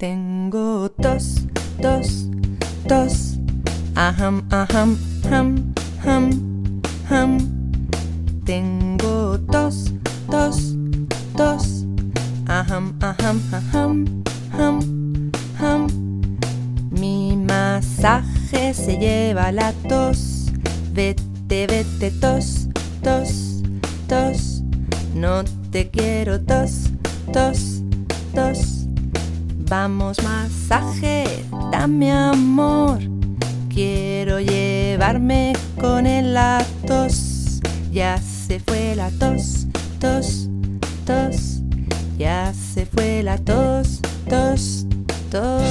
Tengo tos, tos, tos. Aham, aham, ham, ham, ham. Tengo tos, tos, tos. Aham, aham, aham, ham, ham. Mi masaje se lleva la tos. Vete, vete, tos, tos, tos. No te quiero tos, tos, tos. Vamos masaje, dame amor. Quiero llevarme con el la tos. Ya se fue la tos, tos, tos. Ya se fue la tos, tos, tos.